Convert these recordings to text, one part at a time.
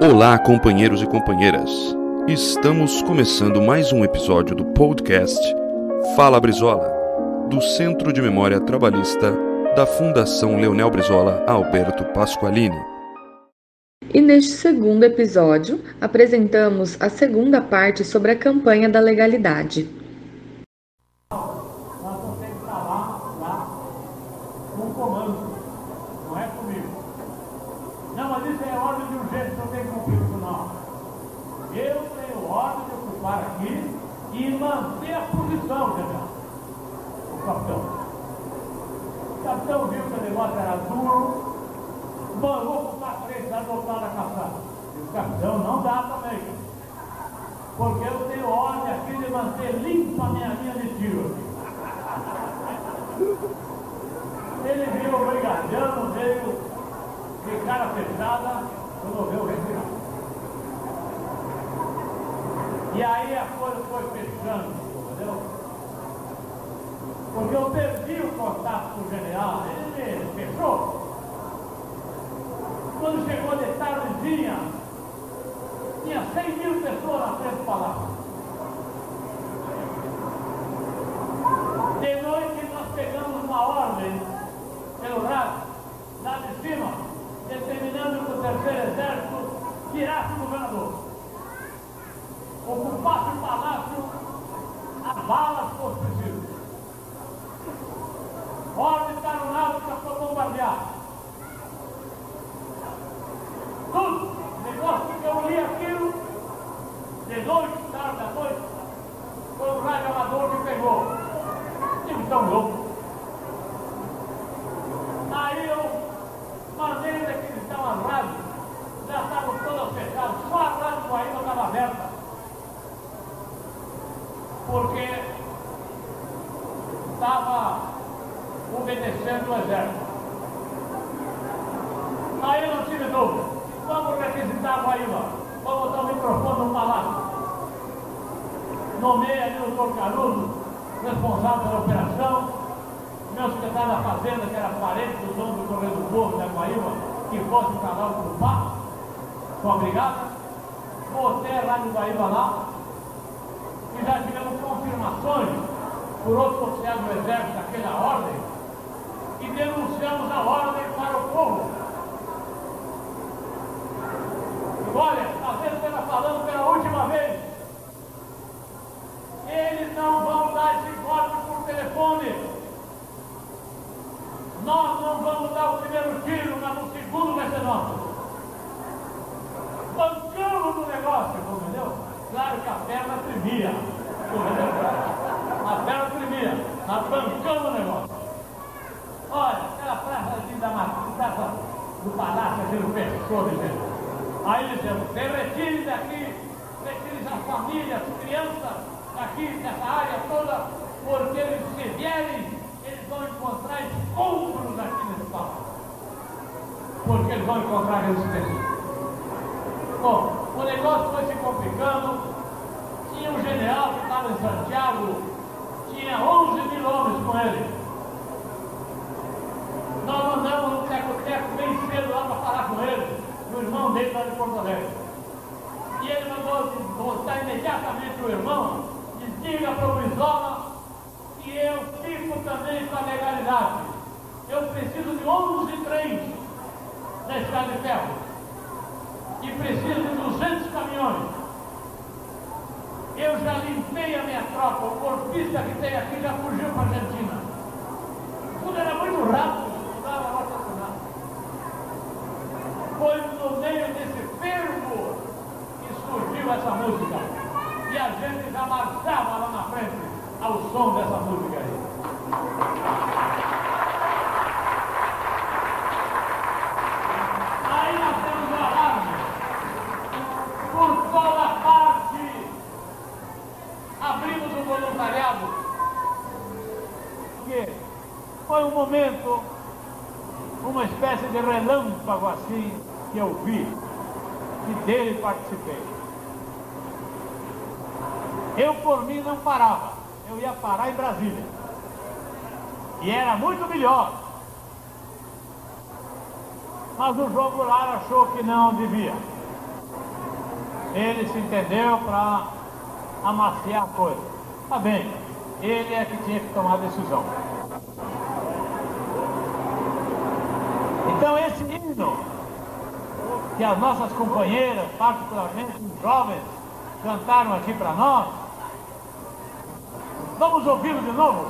Olá, companheiros e companheiras. Estamos começando mais um episódio do podcast Fala Brizola, do Centro de Memória Trabalhista da Fundação Leonel Brizola Alberto Pasqualini. E neste segundo episódio, apresentamos a segunda parte sobre a campanha da legalidade. Capitão. O capitão viu que o negócio era duro, mandou para frente adotar a caçada. E o capitão não dá também. Porque eu tenho ordem aqui de manter limpa a minha linha de tiro. Ele viu o brigadiano, veio de cara fechada, resolveu retirar. E aí a coisa foi fechando, entendeu? Porque eu perdi o contato com o general, ele fechou. Quando chegou de tardezinha, tinha 100 mil pessoas na frente do palácio. De noite nós pegamos uma ordem pelo rádio, lá de cima, determinando que o terceiro exército tirasse o governador. Ocupasse o palácio a balas fosse preciso. Ordem aeronáutica para bombardear. Tudo. Negócio que eu li aquilo, de noite, tarde à noite, foi o rádio amador que pegou. Tive tão louco. Aí eu mandei daqueles as rádios, já estavam todas fechadas, só a rádio ainda estava aberta. Porque estava obedecendo o exército. Aí eu não tive dúvida. Vamos requisitar a Guaíba. Vamos botar o microfone no palácio. Nomeei ali o doutor Caruso, responsável pela operação. Meu que era parente do dono do Correio do Povo da Guaíba, que fosse para lá ocupar com a brigada. Botei lá no Guaíba lá. E já tivemos confirmações por outros oficiais do Exército daquela ordem e denunciamos a ordem para o povo. Olha, a gente está falando pela última vez. Eles não vão dar esse golpe por telefone. Nós não vamos dar o primeiro tiro, mas o segundo vai ser nosso. Bancamos no negócio, entendeu? Claro que a perna tremia. A perna tremia, mas bancamos o negócio. Olha, aquela praça ali da praça do palácio, a gente fechou de gente. Aí eles disseram, retire daqui, retire as famílias, as crianças daqui, dessa área toda, porque eles se vierem, eles vão encontrar escombros aqui. Porque eles vão encontrar resistência. Bom, o negócio foi se complicando. Tinha um general que estava em Santiago, tinha 11 mil homens com ele. Nós mandamos um teco-teco bem cedo lá para falar com ele, o irmão dele lá de Porto Alegre. E ele mandou voltar imediatamente o irmão e diga para o Brizola que eu fico também com a legalidade. Eu preciso de 11 trens da estrada de ferro. E preciso de 200 caminhões. Eu já limpei a minha tropa, o corpista que tem aqui já fugiu para a Argentina. Tudo era muito rápido. Foi no meio desse fervo que surgiu essa música. E a gente já marchava lá na frente ao som dessa música. Aí nós temos o alarme. Por toda parte abrimos o voluntariado. Porque foi um momento, uma espécie de relâmpago assim, que eu vi e dele participei. Eu, por mim, não parava. Eu ia parar em Brasília. E era muito melhor. Mas o João Goulart achou que não devia. ele se entendeu para amaciar a coisa. Tá bem, ele é que tinha que tomar a decisão. Então esse hino que as nossas companheiras, particularmente os jovens, cantaram aqui para nós, vamos ouvi-lo de novo?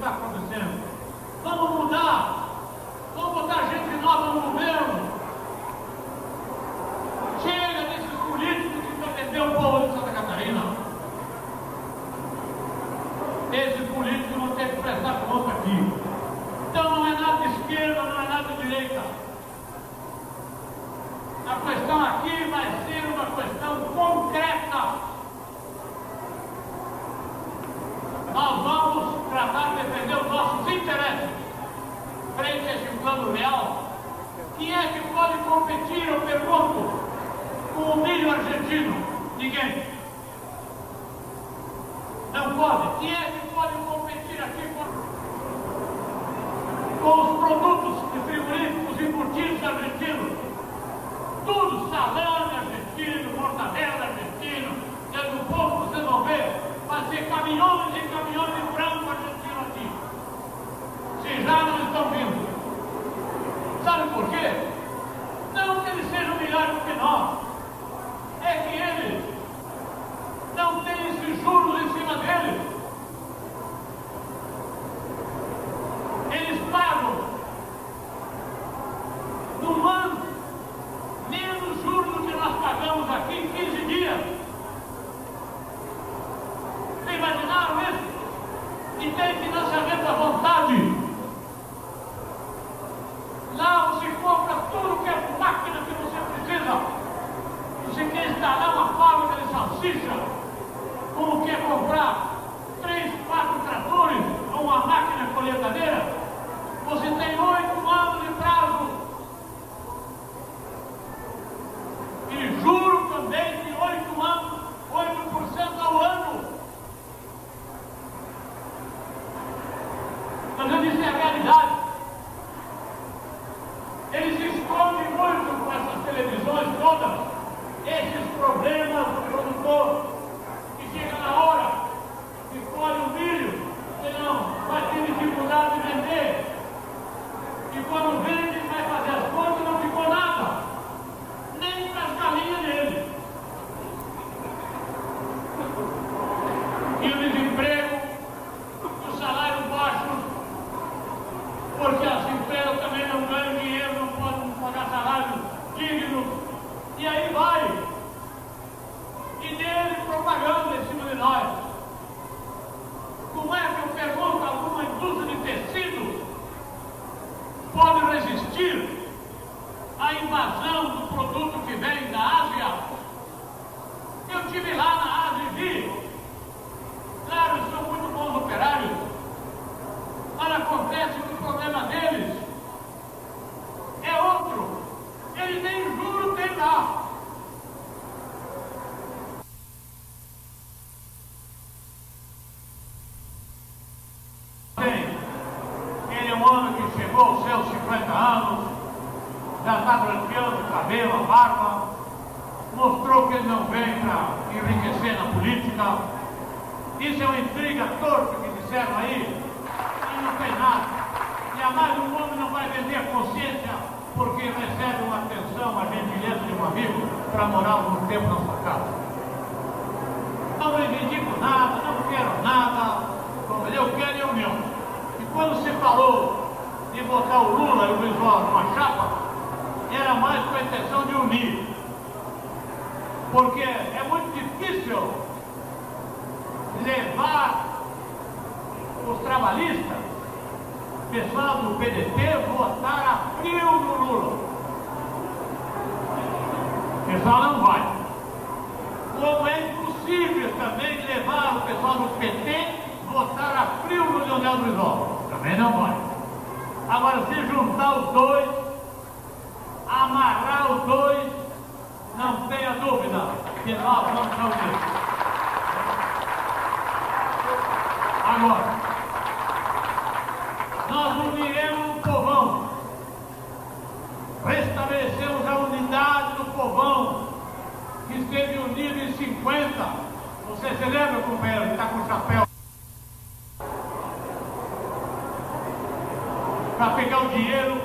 Está acontecendo. Vamos mudar. Vamos botar gente nova no governo. Chega desses políticos que querem vender o povo de Santa Catarina. Esses políticos vão ter que prestar conta aqui. Então não é nada de esquerda, não é nada de direita. A questão aqui vai ser uma questão concreta. Nós vamos tratar de defender os nossos interesses frente a esse plano real. Quem é que pode competir, eu pergunto, com o milho argentino? Ninguém. Não pode. Quem é que pode competir aqui com, com os produtos de frigoríficos embutidos argentinos? Tudo salame argentino, mortadela argentino. Dentro do pouco vocês vão ver, vai caminhões e caminhões de frango argentino aqui. Já não estão vindo. Sabe por quê? Não que eles sejam melhores do que nós. É que eles não têm esses juros em cima deles. Eles pagam no ano menos juros do que nós pagamos aqui em 15 dias. Vocês imaginaram isso? E tem financiamento que ele não vem para enriquecer na política. Isso é uma intriga torta que disseram aí, e não tem nada. Jamais um homem não vai vender a consciência porque recebe uma atenção, uma gentileza de um amigo para morar algum tempo na sua casa. Não reivindico nada, não quero nada, eu quero é o meu. E quando se falou de botar o Lula e o Luiz numa chapa, era mais com a intenção de unir. Porque é muito difícil levar os trabalhistas, pessoal do PDT, votar a frio no Lula. O pessoal não vai. Como é impossível também levar o pessoal do PT votar a frio no Leonel Brizola. Também não vai. Agora, se juntar os dois, amarrar os dois, Agora, nós uniremos o povão, restabelecemos a unidade do povão que esteve unido em 50. Você se lembra, companheiro, que está com o chapéu? Para pegar o dinheiro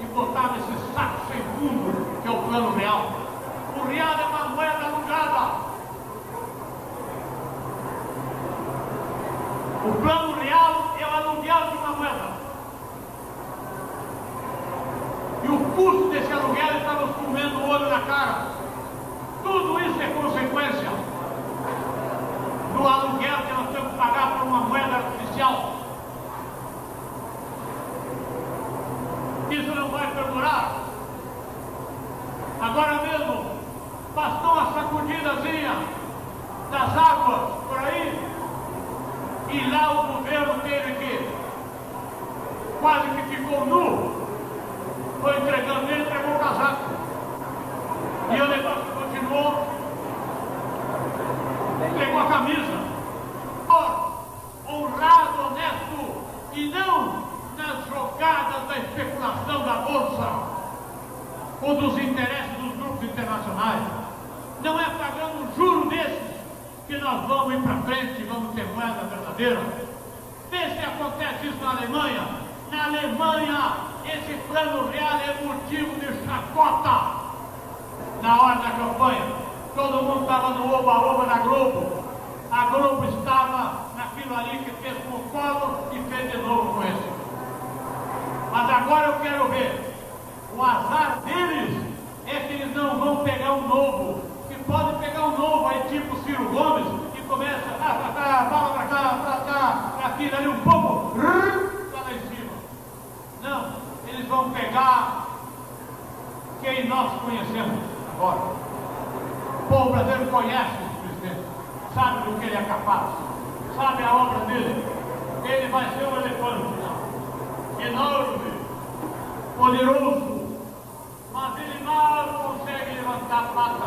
e botar nesse saco sem fundo, que é o plano real. O real é uma moeda alugada. O plano real é o aluguel de uma moeda. E o custo desse aluguel está nos comendo o olho na cara. Tudo isso é consequência do aluguel que nós temos que pagar por uma moeda artificial. Isso não vai perdurar. Agora mesmo, bastou uma sacudidazinha das águas por aí, e lá o governo teve que, quase que ficou nu, foi entregando ele, entregou o casaco. E o negócio continuou, entregou a camisa. Honrado, honesto, e não nas jogadas da especulação ou dos interesses dos grupos internacionais. Não é pagando um juro desses que nós vamos ir para frente e vamos ter moeda verdadeira. Vê se acontece isso na Alemanha. Na Alemanha, esse plano real é motivo de chacota na hora da campanha. Todo mundo estava no oba-oba da Globo. A Globo estava naquilo ali que fez com o Collor e fez de novo com esse. Mas agora eu quero ver. O azar deles é que eles não vão pegar um novo. Que pode pegar um novo aí, tipo Ciro Gomes, que começa ah, pra cá, fala pra cá, pra cá, pra aqui, dali um pouco, tá lá em cima. Não, eles vão pegar quem nós conhecemos agora. O povo brasileiro conhece esse presidente, sabe do que ele é capaz, sabe a obra dele. Ele vai ser um elefante enorme, poderoso, mas ele mal consegue levantar a pata,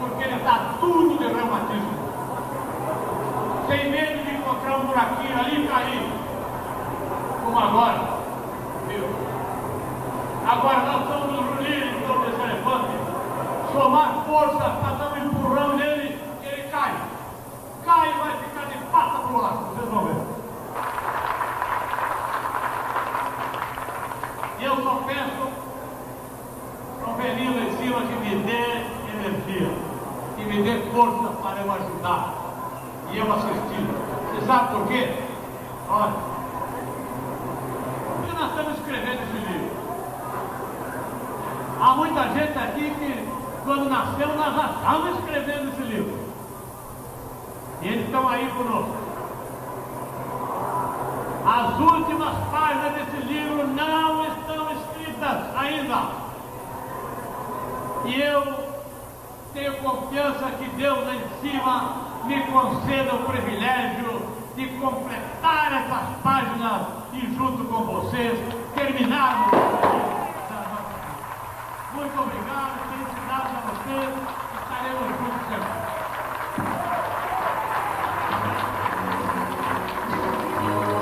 porque ele está tudo de reumatismo. Sem medo de encontrar um buraquinho ali e cair, como agora. Viu? Agora nós vamos nos unir em elefante, somar força para dar um empurrão nele e ele cai. Cai e vai ficar de pata para o lado, vocês vão ver. eu só peço para o lá em cima que me dê energia, que me dê força para eu ajudar e eu assistir. Você sabe por quê? Olha, porque nós estamos escrevendo esse livro. Há muita gente aqui que, quando nasceu, nós já estamos escrevendo esse livro. E eles estão aí conosco. As últimas páginas desse livro não estão escritas ainda. E eu tenho confiança que Deus lá em cima me conceda o privilégio de completar completar essas páginas e junto com vocês terminarmos. Muito obrigado, felicidade a vocês.